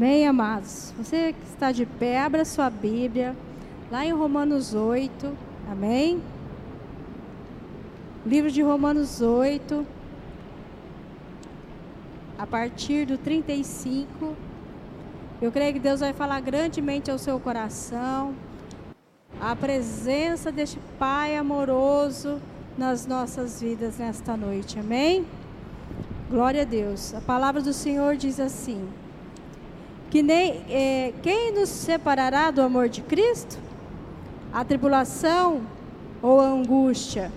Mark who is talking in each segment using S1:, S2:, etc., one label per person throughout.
S1: Amém, amados? Você que está de pé, abra sua Bíblia, lá em Romanos 8, amém? Livro de Romanos 8, a partir do 35. Eu creio que Deus vai falar grandemente ao seu coração. A presença deste Pai amoroso nas nossas vidas nesta noite, amém? Glória a Deus. A palavra do Senhor diz assim: que nem é, quem nos separará do amor de Cristo? A tribulação ou a angústia,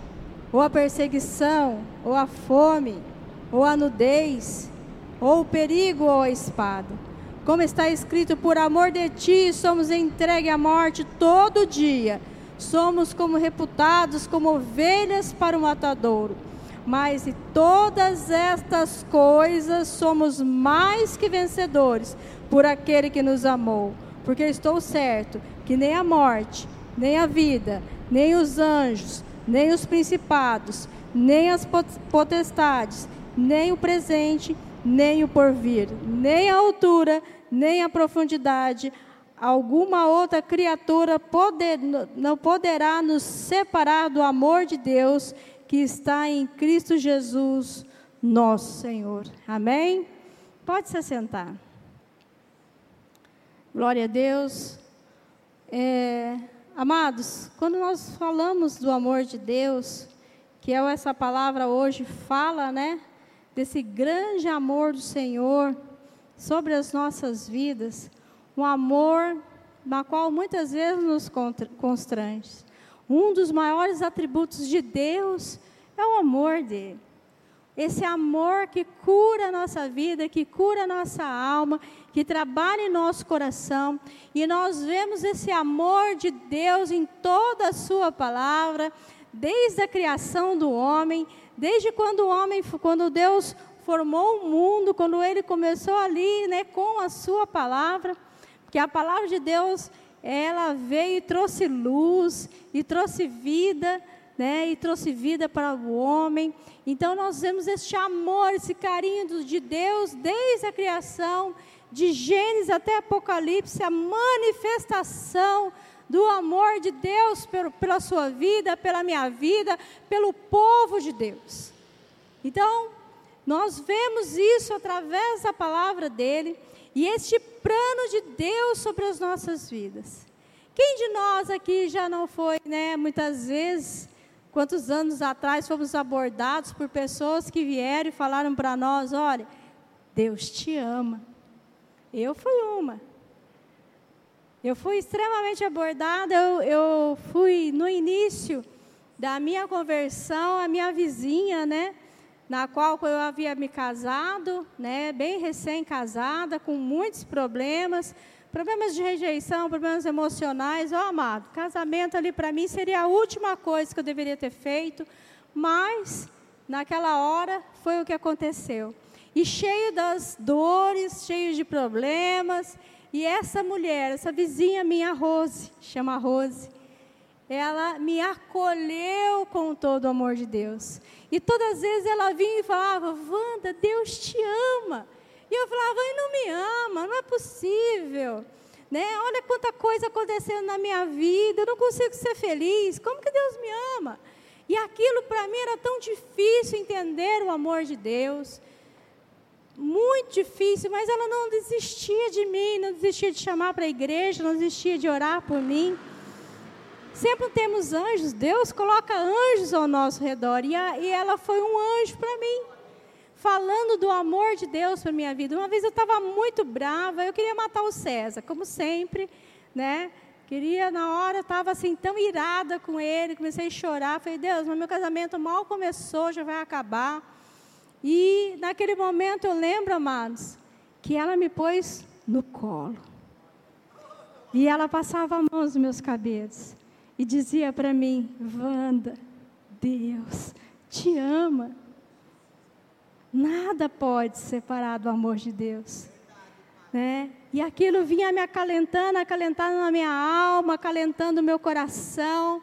S1: ou a perseguição, ou a fome, ou a nudez, ou o perigo ou a espada. Como está escrito, por amor de ti somos entregue à morte todo dia. Somos como reputados como ovelhas para o matadouro. Mas em todas estas coisas somos mais que vencedores por aquele que nos amou. Porque estou certo que nem a morte, nem a vida, nem os anjos, nem os principados, nem as potestades, nem o presente, nem o porvir, nem a altura, nem a profundidade, alguma outra criatura poder, não poderá nos separar do amor de Deus que está em Cristo Jesus, nosso Senhor. Amém? Pode se sentar. Glória a Deus. É, amados, quando nós falamos do amor de Deus, que é essa palavra hoje fala, né? Desse grande amor do Senhor sobre as nossas vidas, um amor na qual muitas vezes nos constrange. Um dos maiores atributos de Deus é o amor dele. Esse amor que cura a nossa vida, que cura a nossa alma, que trabalha em nosso coração. E nós vemos esse amor de Deus em toda a Sua palavra, desde a criação do homem, desde quando o homem, quando Deus formou o mundo, quando Ele começou ali, né, com a Sua palavra, que a palavra de Deus, ela veio e trouxe luz e trouxe vida né, e trouxe vida para o homem. Então nós vemos este amor, esse carinho de Deus desde a criação, de Gênesis até Apocalipse, a manifestação do amor de Deus pela sua vida, pela minha vida, pelo povo de Deus. Então, nós vemos isso através da palavra dele e este plano de Deus sobre as nossas vidas. Quem de nós aqui já não foi, né, muitas vezes, Quantos anos atrás fomos abordados por pessoas que vieram e falaram para nós: olha, Deus te ama. Eu fui uma. Eu fui extremamente abordada. Eu, eu fui no início da minha conversão, a minha vizinha, né? Na qual eu havia me casado, né? Bem recém-casada, com muitos problemas Problemas de rejeição, problemas emocionais, ó oh, amado, casamento ali para mim seria a última coisa que eu deveria ter feito, mas naquela hora foi o que aconteceu. E cheio das dores, cheio de problemas, e essa mulher, essa vizinha minha, Rose, chama Rose, ela me acolheu com todo o amor de Deus. E todas as vezes ela vinha e falava: Wanda, Deus te ama. E eu falava, ele não me ama, não é possível. Né? Olha quanta coisa acontecendo na minha vida, eu não consigo ser feliz. Como que Deus me ama? E aquilo para mim era tão difícil entender o amor de Deus. Muito difícil, mas ela não desistia de mim, não desistia de chamar para a igreja, não desistia de orar por mim. Sempre temos anjos, Deus coloca anjos ao nosso redor, e, a, e ela foi um anjo para mim falando do amor de Deus para minha vida. Uma vez eu estava muito brava, eu queria matar o César, como sempre, né? Queria, na hora, estava assim, tão irada com ele, comecei a chorar. Falei, Deus, mas meu casamento mal começou, já vai acabar. E naquele momento eu lembro, amados, que ela me pôs no colo. E ela passava a mão nos meus cabelos e dizia para mim: Wanda, Deus te ama. Nada pode separar do amor de Deus. Né? E aquilo vinha me acalentando, acalentando na minha alma, acalentando o meu coração.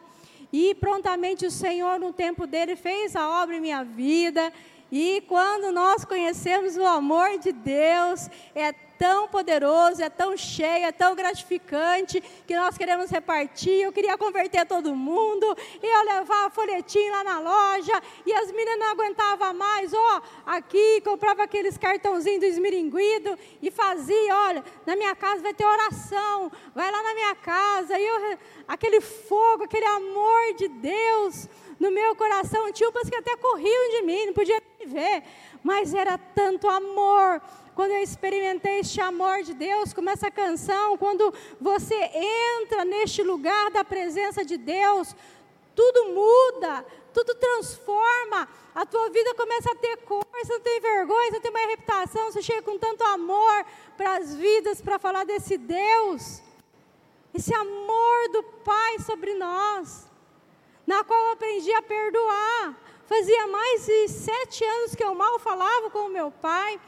S1: E prontamente o Senhor, no tempo dele, fez a obra em minha vida. E quando nós conhecemos o amor de Deus, é tão poderoso, é tão cheio, é tão gratificante que nós queremos repartir. Eu queria converter todo mundo, eu levar folhetim lá na loja e as meninas não aguentavam mais. Ó, aqui comprava aqueles cartãozinhos do esmiringuido e fazia: olha, na minha casa vai ter oração, vai lá na minha casa. E eu, aquele fogo, aquele amor de Deus no meu coração. Tinha umas que até corriam de mim, não podia ver, mas era tanto amor. Quando eu experimentei este amor de Deus, como essa canção, quando você entra neste lugar da presença de Deus, tudo muda, tudo transforma, a tua vida começa a ter cor, você não tem vergonha, você tem uma reputação, você chega com tanto amor para as vidas, para falar desse Deus, esse amor do Pai sobre nós na qual eu aprendi a perdoar. Fazia mais de sete anos que eu mal falava com o meu pai.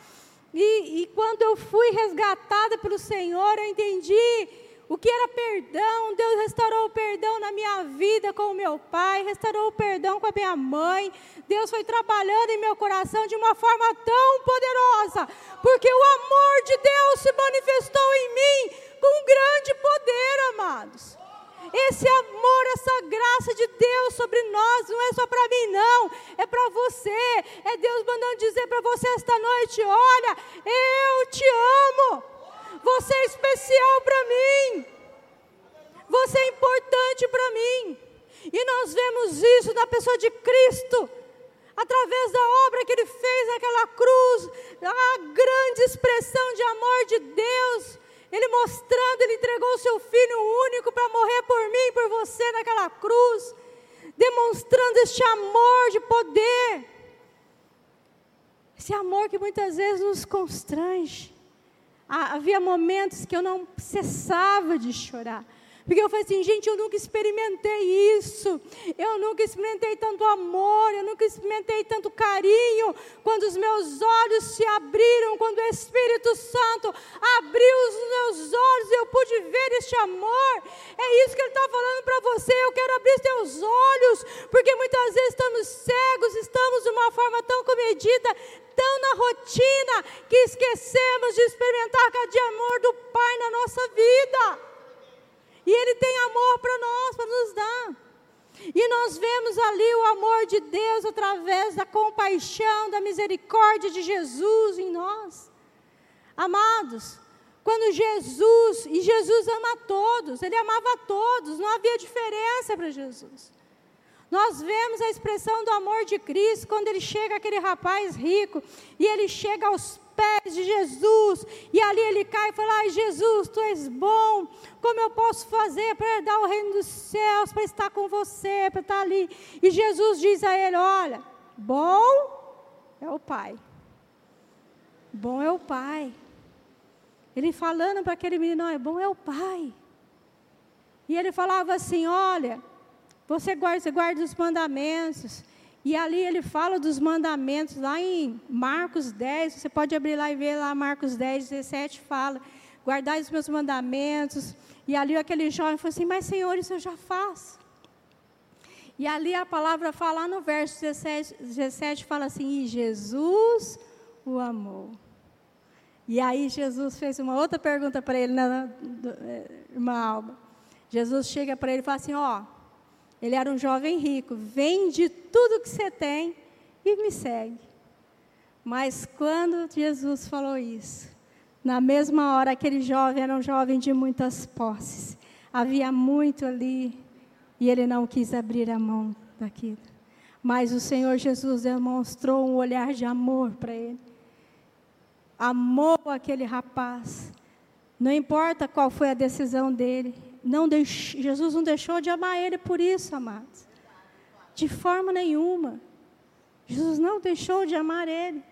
S1: E, e quando eu fui resgatada pelo Senhor, eu entendi o que era perdão. Deus restaurou o perdão na minha vida com o meu pai, restaurou o perdão com a minha mãe. Deus foi trabalhando em meu coração de uma forma tão poderosa, porque o amor de Deus se manifestou em mim com grande poder, amados. Esse amor, essa graça de Deus sobre nós, não é só para mim, não, é para você. É Deus mandando dizer para você esta noite: olha, eu te amo, você é especial para mim, você é importante para mim. E nós vemos isso na pessoa de Cristo através da obra que ele fez naquela cruz, a grande expressão de amor de Deus, ele mostrando, ele entregou o seu filho único para morrer por mim, por você naquela cruz, demonstrando este amor de poder. Esse amor que muitas vezes nos constrange. Havia momentos que eu não cessava de chorar. Porque eu falei assim, gente, eu nunca experimentei isso. Eu nunca experimentei tanto amor, eu nunca experimentei tanto carinho. Quando os meus olhos se abriram, quando o Espírito Santo abriu os meus olhos eu pude ver este amor. É isso que ele está falando para você. Eu quero abrir teus olhos, porque muitas vezes estamos cegos, estamos de uma forma tão comedida, tão na rotina, que esquecemos de experimentar cada amor do Pai na nossa vida. E Ele tem amor para nós, para nos dar. E nós vemos ali o amor de Deus através da compaixão, da misericórdia de Jesus em nós. Amados, quando Jesus, e Jesus ama todos, Ele amava todos, não havia diferença para Jesus. Nós vemos a expressão do amor de Cristo quando ele chega aquele rapaz rico e ele chega aos pés de Jesus. E ali ele cai e fala: Ai, Jesus, tu és bom. Como eu posso fazer para herdar o reino dos céus, para estar com você, para estar ali? E Jesus diz a ele: Olha, bom é o Pai. Bom é o Pai. Ele falando para aquele menino: é bom é o Pai. E ele falava assim: Olha, você guarda, você guarda os mandamentos. E ali ele fala dos mandamentos, lá em Marcos 10, você pode abrir lá e ver lá Marcos 10, 17, fala, guardai os meus mandamentos. E ali aquele jovem falou assim, mas Senhor, isso eu já faço. E ali a palavra fala no verso 17, 17 fala assim, e Jesus o amou. E aí Jesus fez uma outra pergunta para ele, na, eh, irmã Alba. Jesus chega para ele e fala assim, ó, ele era um jovem rico. Vende tudo que você tem e me segue. Mas quando Jesus falou isso, na mesma hora aquele jovem era um jovem de muitas posses. Havia muito ali e ele não quis abrir a mão daquilo. Mas o Senhor Jesus demonstrou um olhar de amor para ele. Amou aquele rapaz. Não importa qual foi a decisão dele, não Jesus não deixou de amar ele por isso, amados. De forma nenhuma. Jesus não deixou de amar ele.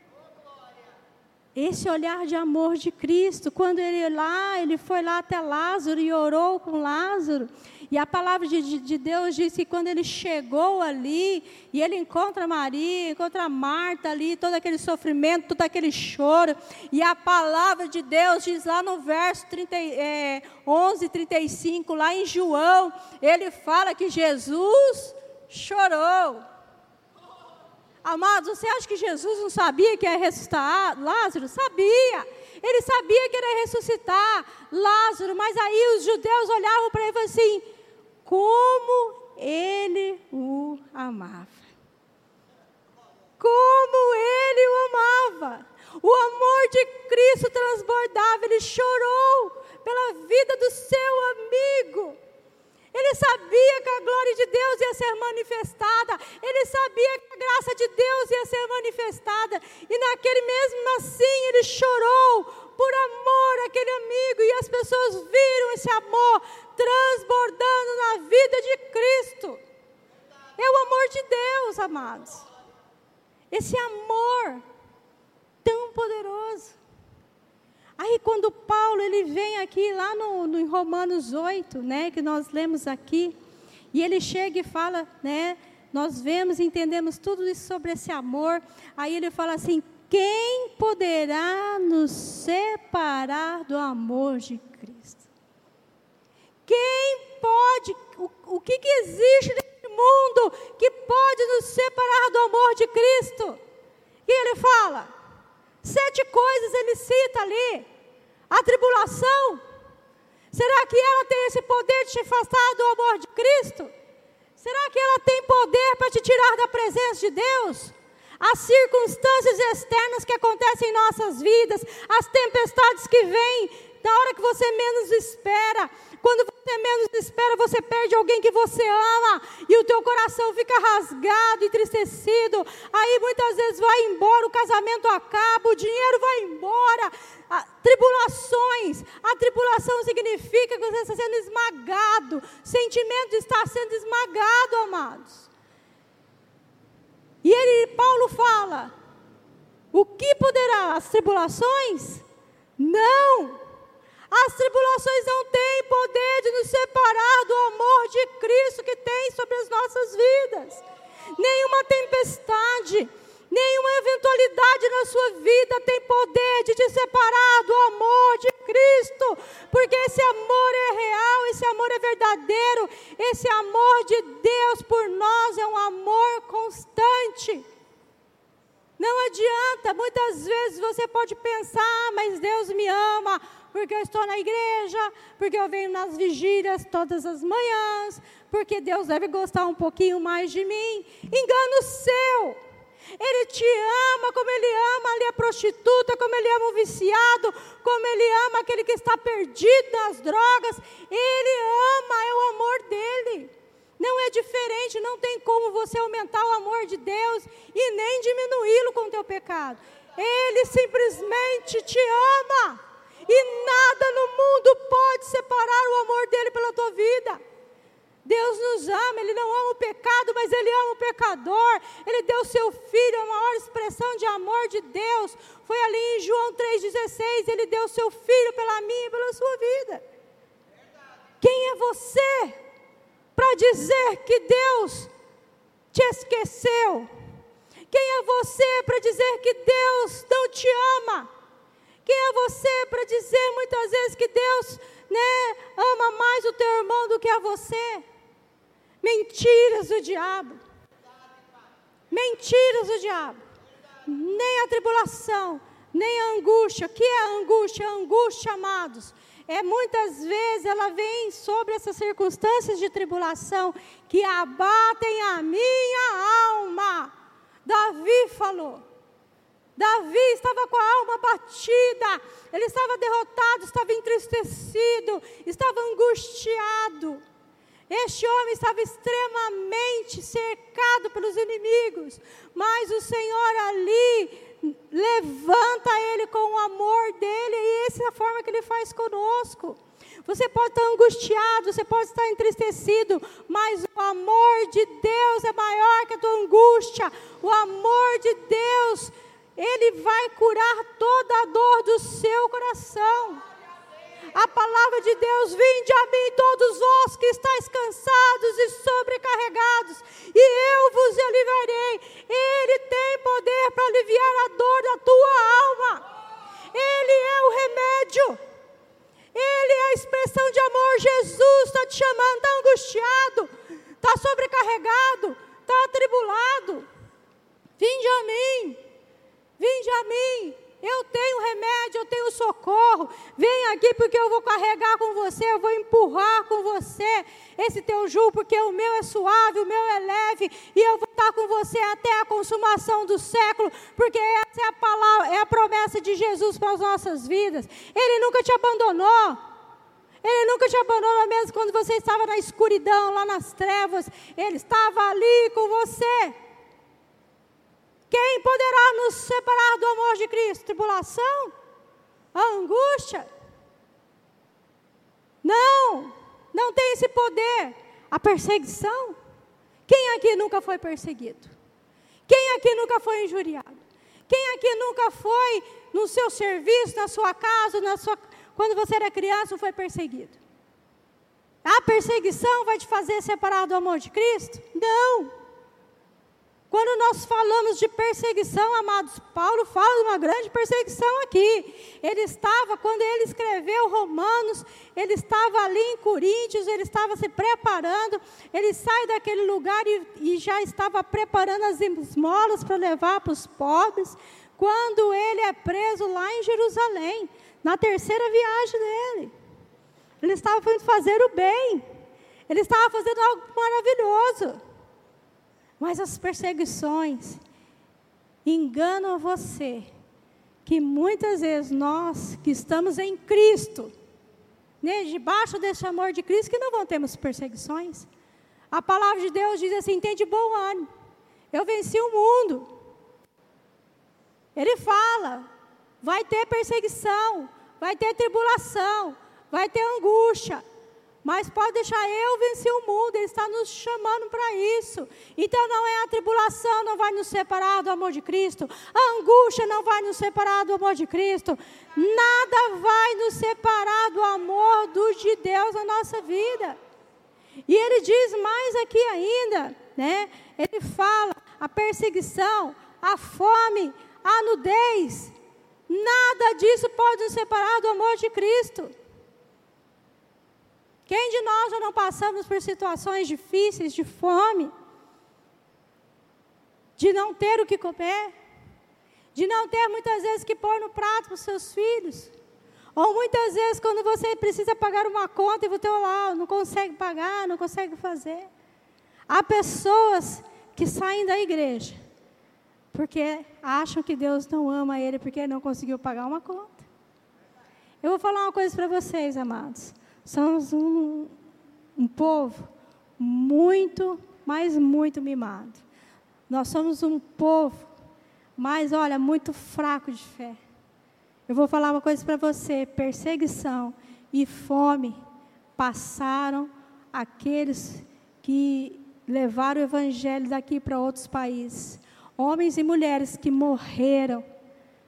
S1: Esse olhar de amor de Cristo, quando ele lá, ele foi lá até Lázaro e orou com Lázaro. E a palavra de, de, Deus diz que quando ele chegou ali, e ele encontra Maria, encontra Marta ali, todo aquele sofrimento, todo aquele choro, e a palavra de Deus diz lá no verso 30, é, 11, 35, lá em João, ele fala que Jesus chorou. Amados, você acha que Jesus não sabia que ia ressuscitar Lázaro? Sabia. Ele sabia que era ressuscitar Lázaro, mas aí os judeus olhavam para ele e falavam assim: como ele o amava. Como ele o amava. O amor de Cristo transbordava, ele chorou pela vida do seu amigo. Ele sabia que a glória de Deus ia ser manifestada. Ele sabia que a graça de Deus ia ser manifestada. E naquele mesmo assim ele chorou por amor àquele amigo. E as pessoas viram esse amor transbordando na vida de Cristo. É o amor de Deus, amados. Esse amor tão poderoso. Aí quando Paulo ele vem aqui lá no, no Romanos 8, né, que nós lemos aqui, e ele chega e fala, né, nós vemos e entendemos tudo isso sobre esse amor. Aí ele fala assim: quem poderá nos separar do amor de Cristo? Quem pode, o, o que, que existe nesse mundo que pode nos separar do amor de Cristo? E ele fala, sete coisas ele cita ali. A tribulação? Será que ela tem esse poder de te afastar do amor de Cristo? Será que ela tem poder para te tirar da presença de Deus? As circunstâncias externas que acontecem em nossas vidas, as tempestades que vêm, na hora que você menos espera, quando você menos espera, você perde alguém que você ama e o teu coração fica rasgado, entristecido. Aí muitas vezes vai embora, o casamento acaba, o dinheiro vai embora. A, tribulações, a tribulação significa que você está sendo esmagado, sentimento está sendo esmagado, amados. E ele, Paulo fala: o que poderá as tribulações? Não, as tribulações não têm poder de nos separar do amor de Cristo que tem sobre as nossas vidas. Nenhuma tempestade, nenhuma eventualidade na sua vida tem poder de te separar do amor de Cristo, porque esse amor é real, esse amor é verdadeiro, esse amor de Deus por nós é um amor constante. Não adianta, muitas vezes você pode pensar, ah, mas Deus me ama, porque eu estou na igreja, porque eu venho nas vigílias todas as manhãs, porque Deus deve gostar um pouquinho mais de mim. Engano seu. Ele te ama como ele ama ali a prostituta, como ele ama o viciado, como ele ama aquele que está perdido nas drogas. Ele ama, é o amor dele. Não é diferente, não tem como você aumentar o amor de Deus e nem diminuí-lo com o teu pecado. Ele simplesmente te ama. E nada no mundo pode separar o amor dele pela tua vida. Deus nos ama, Ele não ama o pecado, mas Ele ama o pecador. Ele deu seu filho, a maior expressão de amor de Deus. Foi ali em João 3,16. Ele deu seu filho pela minha e pela sua vida. Quem é você para dizer que Deus te esqueceu? Quem é você para dizer que Deus não te ama? Quem é você para dizer muitas vezes que Deus né, ama mais o teu irmão do que a você? Mentiras do diabo. Mentiras do diabo. Nem a tribulação, nem a angústia. O que é a angústia? A angústia, amados, é muitas vezes ela vem sobre essas circunstâncias de tribulação que abatem a minha alma. Davi falou: Davi estava com a alma batida, ele estava derrotado, estava entristecido, estava angustiado. Este homem estava extremamente cercado pelos inimigos, mas o Senhor ali levanta ele com o amor dele, e essa é a forma que ele faz conosco. Você pode estar angustiado, você pode estar entristecido, mas o amor de Deus é maior que a tua angústia. O amor de Deus ele vai curar toda a dor do seu coração. A palavra de Deus, vinde a mim todos vós que estáis cansados e sobrecarregados, e eu vos aliviarei. Ele tem poder para aliviar a dor da tua alma. Ele é o remédio. Ele é a expressão de amor. Jesus está te chamando, está angustiado, está sobrecarregado, está atribulado. Vinde a mim. Vinde a mim, eu tenho remédio, eu tenho socorro. Vem aqui porque eu vou carregar com você, eu vou empurrar com você esse teu jugo, porque o meu é suave, o meu é leve, e eu vou estar com você até a consumação do século, porque essa é a palavra, é a promessa de Jesus para as nossas vidas. Ele nunca te abandonou. Ele nunca te abandonou mesmo quando você estava na escuridão, lá nas trevas. Ele estava ali com você. Quem poderá nos separar do amor de Cristo? Tribulação? A angústia? Não, não tem esse poder. A perseguição? Quem aqui nunca foi perseguido? Quem aqui nunca foi injuriado? Quem aqui nunca foi no seu serviço, na sua casa, na sua, quando você era criança, foi perseguido? A perseguição vai te fazer separar do amor de Cristo? Não. Quando nós falamos de perseguição, amados, Paulo fala de uma grande perseguição aqui. Ele estava, quando ele escreveu Romanos, ele estava ali em Coríntios, ele estava se preparando, ele sai daquele lugar e, e já estava preparando as esmolas para levar para os pobres, quando ele é preso lá em Jerusalém, na terceira viagem dele. Ele estava fazer o bem, ele estava fazendo algo maravilhoso. Mas as perseguições enganam você, que muitas vezes nós que estamos em Cristo, né, debaixo desse amor de Cristo, que não vão termos perseguições. A palavra de Deus diz assim: tem de bom ânimo, eu venci o mundo. Ele fala: vai ter perseguição, vai ter tribulação, vai ter angústia, mas pode deixar eu vencer o mundo, Ele está nos chamando para isso. Então não é a tribulação não vai nos separar do amor de Cristo, a angústia não vai nos separar do amor de Cristo, nada vai nos separar do amor do, de Deus na nossa vida. E ele diz mais aqui ainda, né? Ele fala a perseguição, a fome, a nudez, nada disso pode nos separar do amor de Cristo. Quem de nós já não passamos por situações difíceis, de fome, de não ter o que comer, de não ter muitas vezes que pôr no prato para os seus filhos? Ou muitas vezes quando você precisa pagar uma conta e você lá não consegue pagar, não consegue fazer. Há pessoas que saem da igreja porque acham que Deus não ama ele porque não conseguiu pagar uma conta. Eu vou falar uma coisa para vocês, amados. Somos um, um povo muito, mas muito mimado. Nós somos um povo, mas olha, muito fraco de fé. Eu vou falar uma coisa para você: perseguição e fome passaram aqueles que levaram o evangelho daqui para outros países. Homens e mulheres que morreram,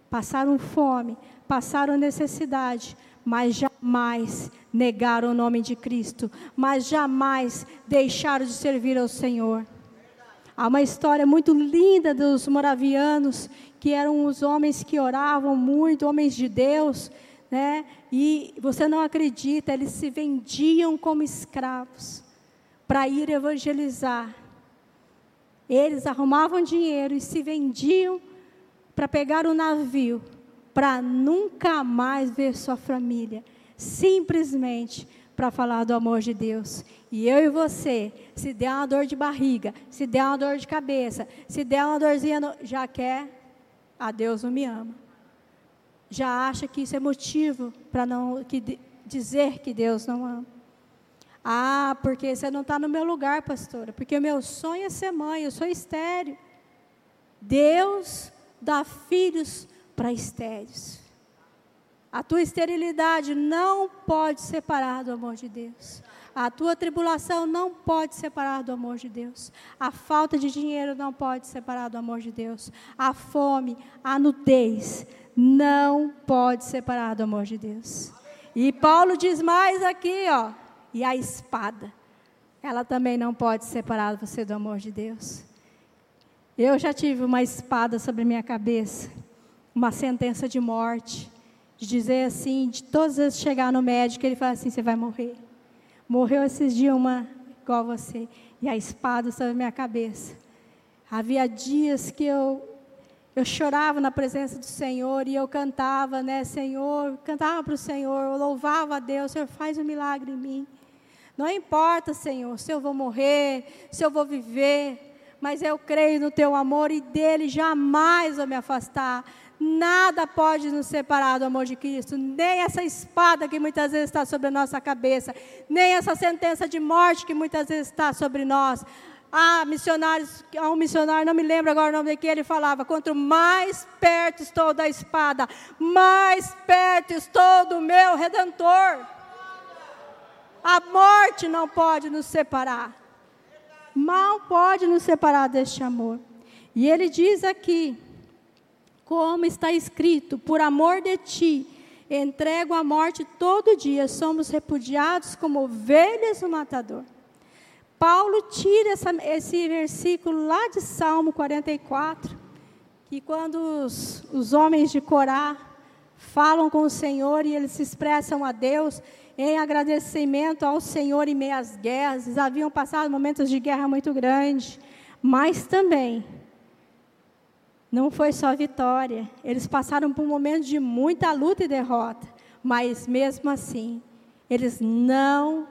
S1: passaram fome, passaram necessidade, mas jamais negaram o nome de Cristo, mas jamais deixaram de servir ao Senhor. Há uma história muito linda dos moravianos, que eram os homens que oravam muito, homens de Deus, né? E você não acredita, eles se vendiam como escravos para ir evangelizar. Eles arrumavam dinheiro e se vendiam para pegar o navio para nunca mais ver sua família, simplesmente para falar do amor de Deus. E eu e você, se der uma dor de barriga, se der uma dor de cabeça, se der uma dorzinha, no, já quer, a Deus não me ama. Já acha que isso é motivo para não que, dizer que Deus não ama. Ah, porque você não está no meu lugar, pastora. Porque o meu sonho é ser mãe, eu sou estéreo. Deus dá filhos para estéreis. A tua esterilidade não pode separar do amor de Deus. A tua tribulação não pode separar do amor de Deus. A falta de dinheiro não pode separar do amor de Deus. A fome, a nudez não pode separar do amor de Deus. E Paulo diz mais aqui, ó, e a espada, ela também não pode separar você do amor de Deus. Eu já tive uma espada sobre minha cabeça uma sentença de morte, de dizer assim, de todas as chegar no médico, ele fala assim, você vai morrer. Morreu esses dias uma igual você, e a espada sobre a minha cabeça. Havia dias que eu eu chorava na presença do Senhor e eu cantava, né, Senhor, cantava para o Senhor, eu louvava a Deus, Senhor, faz um milagre em mim. Não importa, Senhor, se eu vou morrer, se eu vou viver, mas eu creio no teu amor e dele jamais vou me afastar. Nada pode nos separar do amor de Cristo, nem essa espada que muitas vezes está sobre a nossa cabeça, nem essa sentença de morte que muitas vezes está sobre nós. Há missionários, há um missionário, não me lembro agora o nome daqui, ele falava: quanto mais perto estou da espada, mais perto estou do meu redentor. A morte não pode nos separar. Mal pode nos separar deste amor. E ele diz aqui, como está escrito, por amor de ti, entrego a morte todo dia, somos repudiados como ovelhas no matador. Paulo tira essa, esse versículo lá de Salmo 44, que quando os, os homens de Corá falam com o Senhor e eles se expressam a Deus em agradecimento ao Senhor em meio às guerras, eles haviam passado momentos de guerra muito grandes, mas também não foi só vitória, eles passaram por um momento de muita luta e derrota, mas mesmo assim, eles não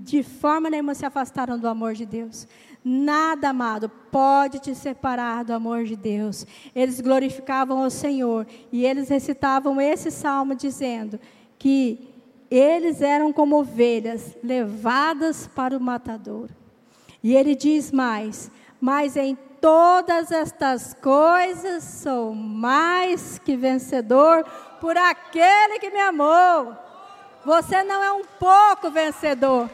S1: de forma nenhuma se afastaram do amor de Deus. Nada, amado, pode te separar do amor de Deus. Eles glorificavam o Senhor e eles recitavam esse salmo dizendo que eles eram como ovelhas levadas para o matador. E ele diz mais: Mas em todas estas coisas sou mais que vencedor por aquele que me amou. Você não é um pouco vencedor.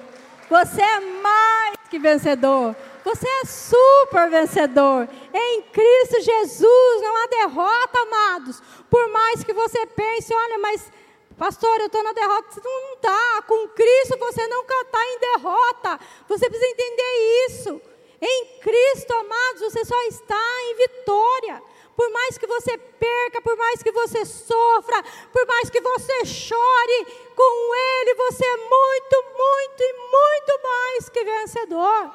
S1: Você é mais que vencedor. Você é super vencedor. Em Cristo Jesus não há derrota, amados. Por mais que você pense, olha, mas pastor, eu estou na derrota. Não está. Com Cristo você nunca está em derrota. Você precisa entender isso. Em Cristo, amados, você só está em vitória por mais que você perca, por mais que você sofra, por mais que você chore, com Ele você é muito, muito e muito mais que vencedor.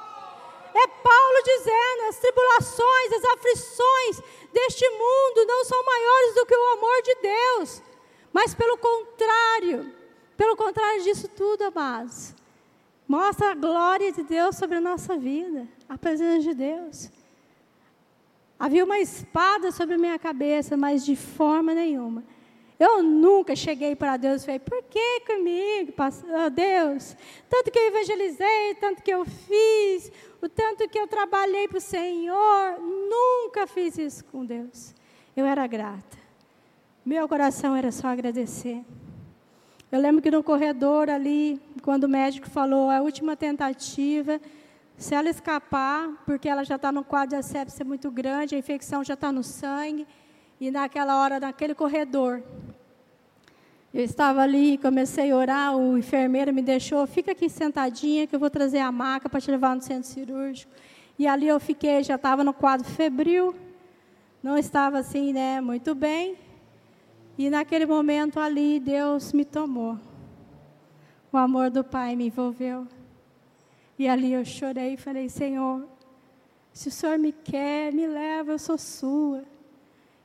S1: É Paulo dizendo: as tribulações, as aflições deste mundo não são maiores do que o amor de Deus, mas pelo contrário, pelo contrário disso tudo, amados, mostra a glória de Deus sobre a nossa vida, a presença de Deus. Havia uma espada sobre a minha cabeça, mas de forma nenhuma. Eu nunca cheguei para Deus e falei, por que comigo, oh Deus? Tanto que eu evangelizei, tanto que eu fiz, o tanto que eu trabalhei para o Senhor, nunca fiz isso com Deus. Eu era grata. Meu coração era só agradecer. Eu lembro que no corredor ali, quando o médico falou a última tentativa, se ela escapar, porque ela já está no quadro de asepsia muito grande, a infecção já está no sangue, e naquela hora, naquele corredor, eu estava ali, comecei a orar, o enfermeiro me deixou, fica aqui sentadinha que eu vou trazer a maca para te levar no centro cirúrgico. E ali eu fiquei, já estava no quadro febril, não estava assim, né, muito bem. E naquele momento ali, Deus me tomou. O amor do Pai me envolveu. E ali eu chorei e falei: Senhor, se o Senhor me quer, me leva, eu sou sua.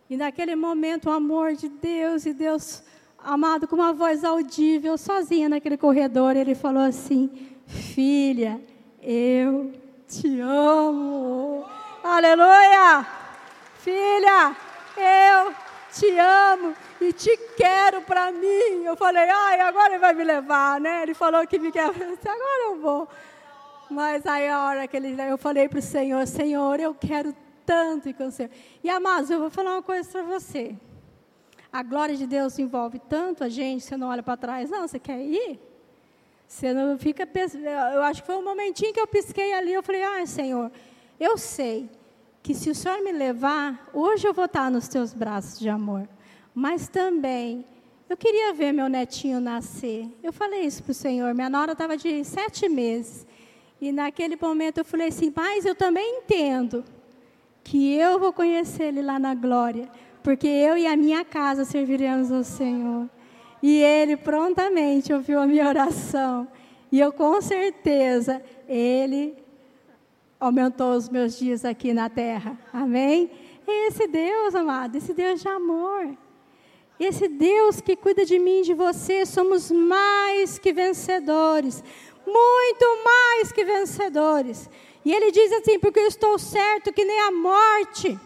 S1: E naquele momento, o amor de Deus, e Deus, amado, com uma voz audível, sozinha naquele corredor, ele falou assim: Filha, eu te amo. Aleluia! Filha, eu te amo e te quero para mim. Eu falei, ai, agora ele vai me levar, né? Ele falou que me quer, agora eu vou. Mas aí a hora que ele, eu falei para o Senhor, Senhor, eu quero tanto ir com o Senhor. E amados, eu vou falar uma coisa para você. A glória de Deus envolve tanto a gente, você não olha para trás, não, você quer ir? Você não fica Eu acho que foi um momentinho que eu pisquei ali, eu falei, ah, Senhor, eu sei que se o Senhor me levar, hoje eu vou estar nos teus braços de amor. Mas também, eu queria ver meu netinho nascer. Eu falei isso para o Senhor, minha nora estava de sete meses. E naquele momento eu falei assim, mas eu também entendo que eu vou conhecer Ele lá na glória, porque eu e a minha casa serviremos ao Senhor. E Ele prontamente ouviu a minha oração. E eu com certeza, Ele aumentou os meus dias aqui na terra. Amém? É esse Deus, amado, esse Deus de amor. Esse Deus que cuida de mim e de você, somos mais que vencedores. Muito mais que vencedores. E ele diz assim: porque eu estou certo que nem a morte,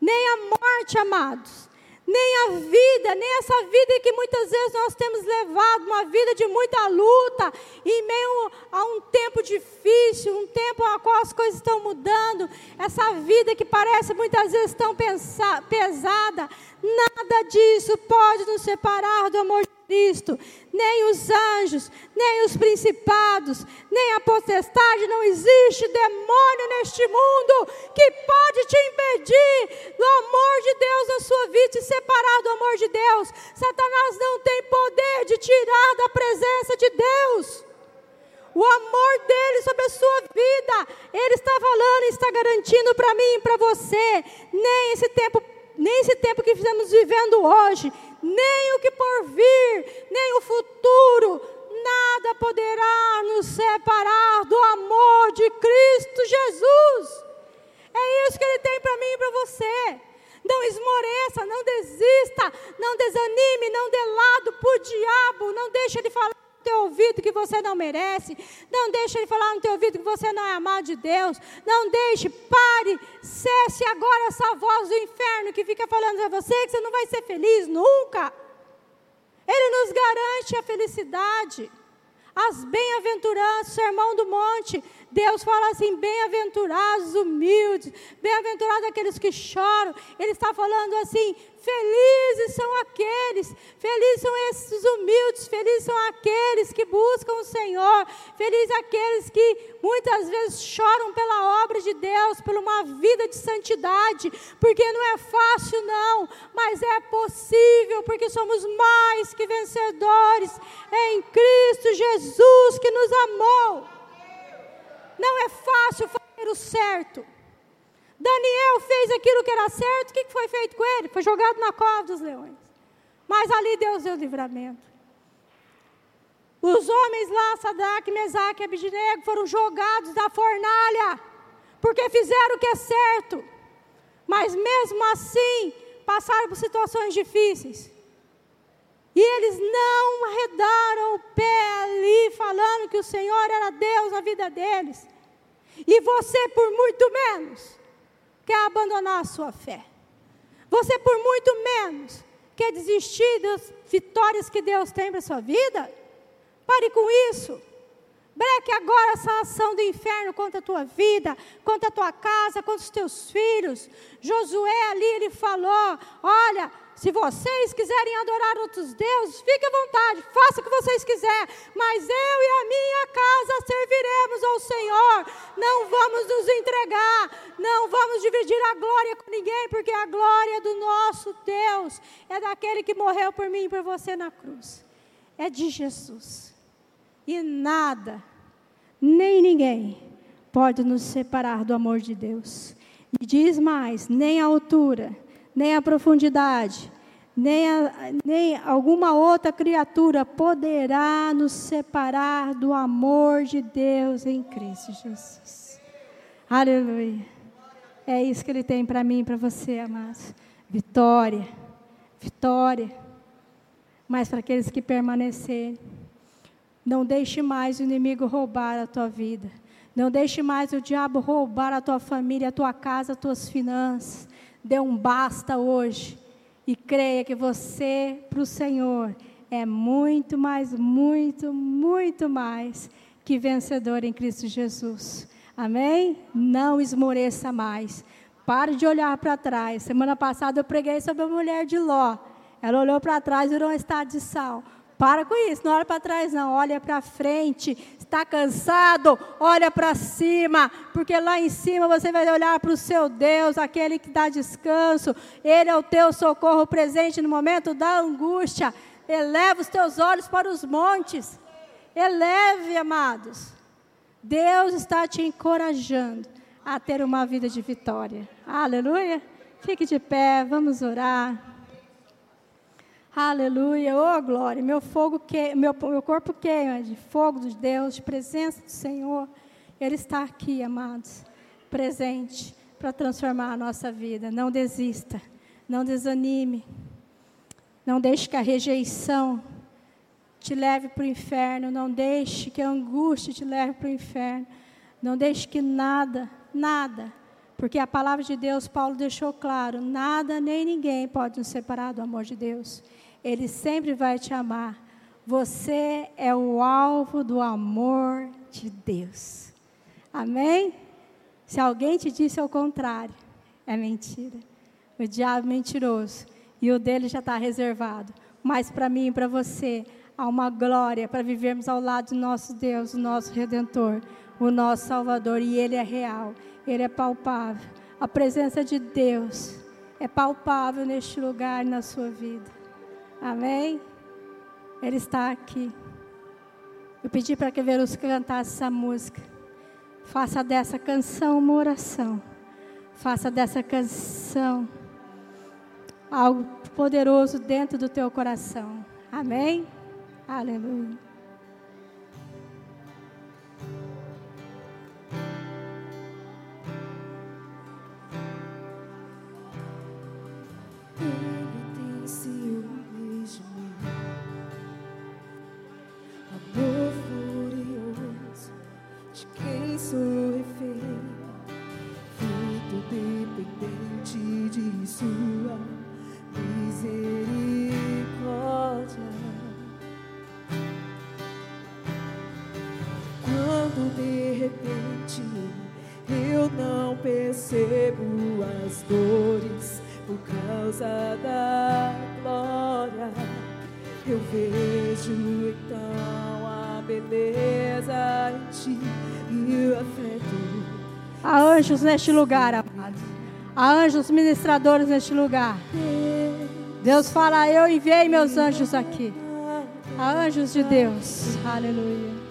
S1: nem a morte, amados, nem a vida, nem essa vida que muitas vezes nós temos levado, uma vida de muita luta, em meio a um tempo difícil, um tempo a qual as coisas estão mudando, essa vida que parece muitas vezes tão pesada, nada disso pode nos separar do amor de Cristo, nem os anjos, nem os principados, nem a potestade, não existe demônio neste mundo que pode te impedir do amor de Deus na sua vida, e separar do amor de Deus. Satanás não tem poder de tirar da presença de Deus. O amor dele sobre a sua vida, ele está falando, está garantindo para mim e para você. Nem esse tempo nem esse tempo que estamos vivendo hoje, nem o que por vir, nem o futuro, nada poderá nos separar do amor de Cristo Jesus. É isso que Ele tem para mim e para você. Não esmoreça, não desista, não desanime, não dê lado para o diabo, não deixe ele falar teu ouvido que você não merece. Não deixe ele falar no teu ouvido que você não é amado de Deus. Não deixe, pare, cesse agora essa voz do inferno que fica falando a você que você não vai ser feliz nunca. Ele nos garante a felicidade. As bem-aventuranças, sermão do monte, Deus fala assim: bem-aventurados humildes, bem-aventurados aqueles que choram. Ele está falando assim: felizes são aqueles, felizes são esses humildes, felizes são aqueles que buscam o Senhor, felizes aqueles que muitas vezes choram pela obra de Deus, por uma vida de santidade, porque não é fácil, não, mas é possível, porque somos mais que vencedores em Cristo Jesus que nos amou. Não é fácil fazer o certo. Daniel fez aquilo que era certo, o que foi feito com ele? Foi jogado na cova dos leões. Mas ali Deus deu livramento. Os homens lá, Sadraque, Mesaque e Abidinego, foram jogados da fornalha, porque fizeram o que é certo. Mas mesmo assim, passaram por situações difíceis. E eles não arredaram o pé ali, falando que o Senhor era Deus na vida deles. E você, por muito menos, quer abandonar a sua fé. Você, por muito menos, quer desistir das vitórias que Deus tem para a sua vida? Pare com isso. Breque agora essa ação do inferno contra a tua vida, contra a tua casa, contra os teus filhos. Josué ali, ele falou: Olha, se vocês quiserem adorar outros deuses, fique à vontade, faça o que vocês quiserem, mas eu e a minha casa serviremos ao Senhor. Não vamos nos entregar, não vamos dividir a glória com ninguém, porque a glória do nosso Deus é daquele que morreu por mim e por você na cruz. É de Jesus. E nada, nem ninguém pode nos separar do amor de Deus. E diz mais: nem a altura nem a profundidade, nem, a, nem alguma outra criatura poderá nos separar do amor de Deus em Cristo Jesus. Aleluia. É isso que Ele tem para mim e para você, amados. Vitória, vitória. Mas para aqueles que permanecerem, não deixe mais o inimigo roubar a tua vida. Não deixe mais o diabo roubar a tua família, a tua casa, as tuas finanças dê um basta hoje e creia que você, para o Senhor, é muito mais, muito, muito mais que vencedor em Cristo Jesus. Amém? Não esmoreça mais. Pare de olhar para trás. Semana passada eu preguei sobre a mulher de Ló. Ela olhou para trás e virou um estado de sal. Para com isso, não olha para trás, não, olha para frente. Está cansado? Olha para cima, porque lá em cima você vai olhar para o seu Deus, aquele que dá descanso. Ele é o teu socorro presente no momento da angústia. Eleva os teus olhos para os montes. Eleve, amados. Deus está te encorajando a ter uma vida de vitória. Aleluia. Fique de pé, vamos orar. Aleluia, oh glória, meu fogo que, meu, meu corpo queima de fogo de Deus, de presença do Senhor. Ele está aqui, amados, presente.
S2: para transformar a nossa vida. Não desista, não desanime. Não deixe que a rejeição te leve para o inferno. Não deixe que a angústia te leve para o inferno. Não deixe que nada, nada, porque a palavra de Deus, Paulo deixou claro: nada nem ninguém pode nos separar do amor de Deus. Ele sempre vai te amar. Você é o alvo do amor de Deus. Amém? Se alguém te disse ao contrário, é mentira. O diabo é mentiroso. E o dele já está reservado. Mas para mim e para você, há uma glória para vivermos ao lado do nosso Deus, o nosso Redentor, o nosso Salvador. E Ele é real, Ele é palpável. A presença de Deus é palpável neste lugar na sua vida. Amém? Ele está aqui. Eu pedi para que Verus cantasse essa música. Faça dessa canção uma oração. Faça dessa canção algo poderoso dentro do teu coração. Amém? Aleluia. Anjos neste lugar, amados. Há anjos ministradores neste lugar. Deus fala: Eu enviei meus anjos aqui. Há anjos de Deus. Aleluia.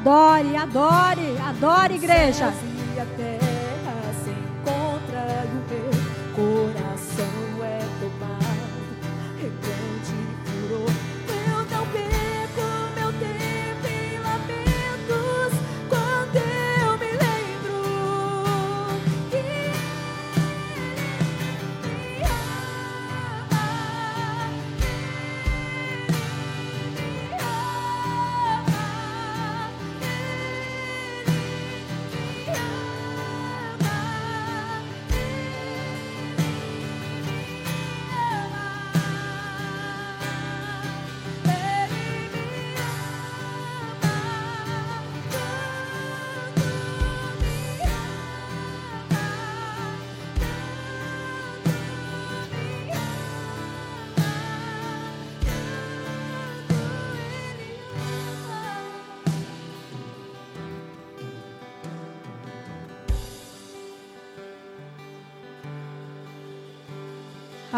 S2: Adore, adore, adore, igreja.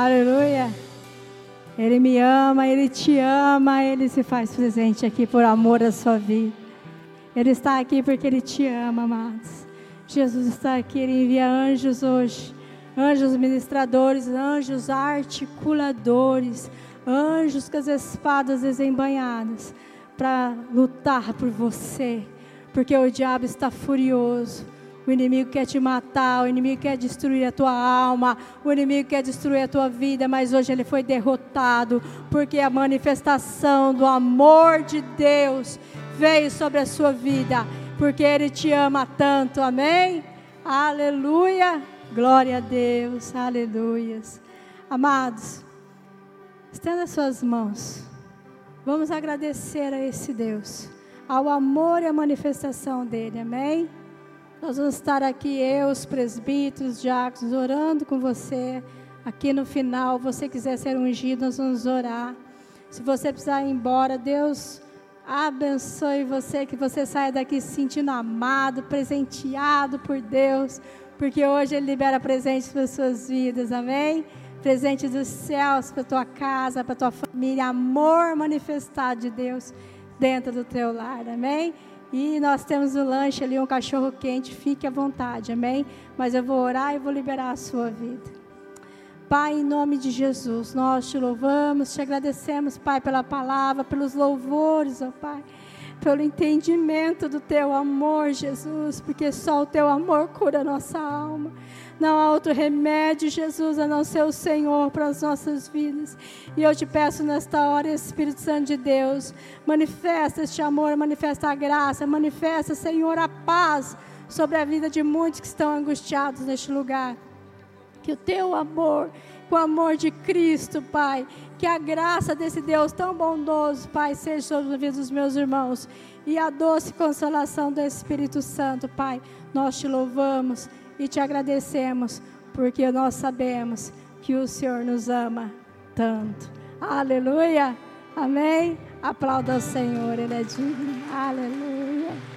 S2: Aleluia. Ele me ama, Ele te ama, Ele se faz presente aqui por amor à sua vida. Ele está aqui porque Ele te ama, amados. Jesus está aqui, Ele envia anjos hoje. Anjos ministradores, anjos articuladores, anjos com as espadas desembanhadas para lutar por você, porque o diabo está furioso.
S1: O inimigo quer te matar, o inimigo quer destruir a tua alma, o inimigo quer destruir a tua vida, mas hoje ele foi derrotado, porque a manifestação do amor de Deus veio sobre a sua vida, porque ele te ama tanto, amém? Aleluia, glória a Deus, aleluias. Amados, estenda suas mãos, vamos agradecer a esse Deus, ao amor e à manifestação dele, amém? Nós vamos estar aqui, eu, os presbíteros, diáconos, orando com você. Aqui no final, você quiser ser ungido, nós vamos orar. Se você precisar ir embora, Deus abençoe você, que você saia daqui se sentindo amado, presenteado por Deus, porque hoje Ele libera presentes para as suas vidas, amém? Presente dos céus para a tua casa, para a tua família, amor manifestado de Deus dentro do teu lar, amém? E nós temos o lanche ali, um cachorro quente, fique à vontade, amém? Mas eu vou orar e vou liberar a sua vida. Pai, em nome de Jesus, nós te louvamos, te agradecemos, Pai, pela palavra, pelos louvores, ó Pai, pelo entendimento do teu amor, Jesus, porque só o teu amor cura a nossa alma. Não há outro remédio, Jesus, a não ser o Senhor para as nossas vidas. E eu te peço nesta hora, Espírito Santo de Deus, manifesta este amor, manifesta a graça, manifesta, Senhor, a paz sobre a vida de muitos que estão angustiados neste lugar. Que o teu amor, o amor de Cristo, Pai, que a graça desse Deus tão bondoso, Pai, seja sobre a vida dos meus irmãos. E a doce consolação do Espírito Santo, Pai, nós te louvamos e te agradecemos, porque nós sabemos que o Senhor nos ama tanto. Aleluia. Amém. Aplauda o Senhor, Ele é digno. Aleluia.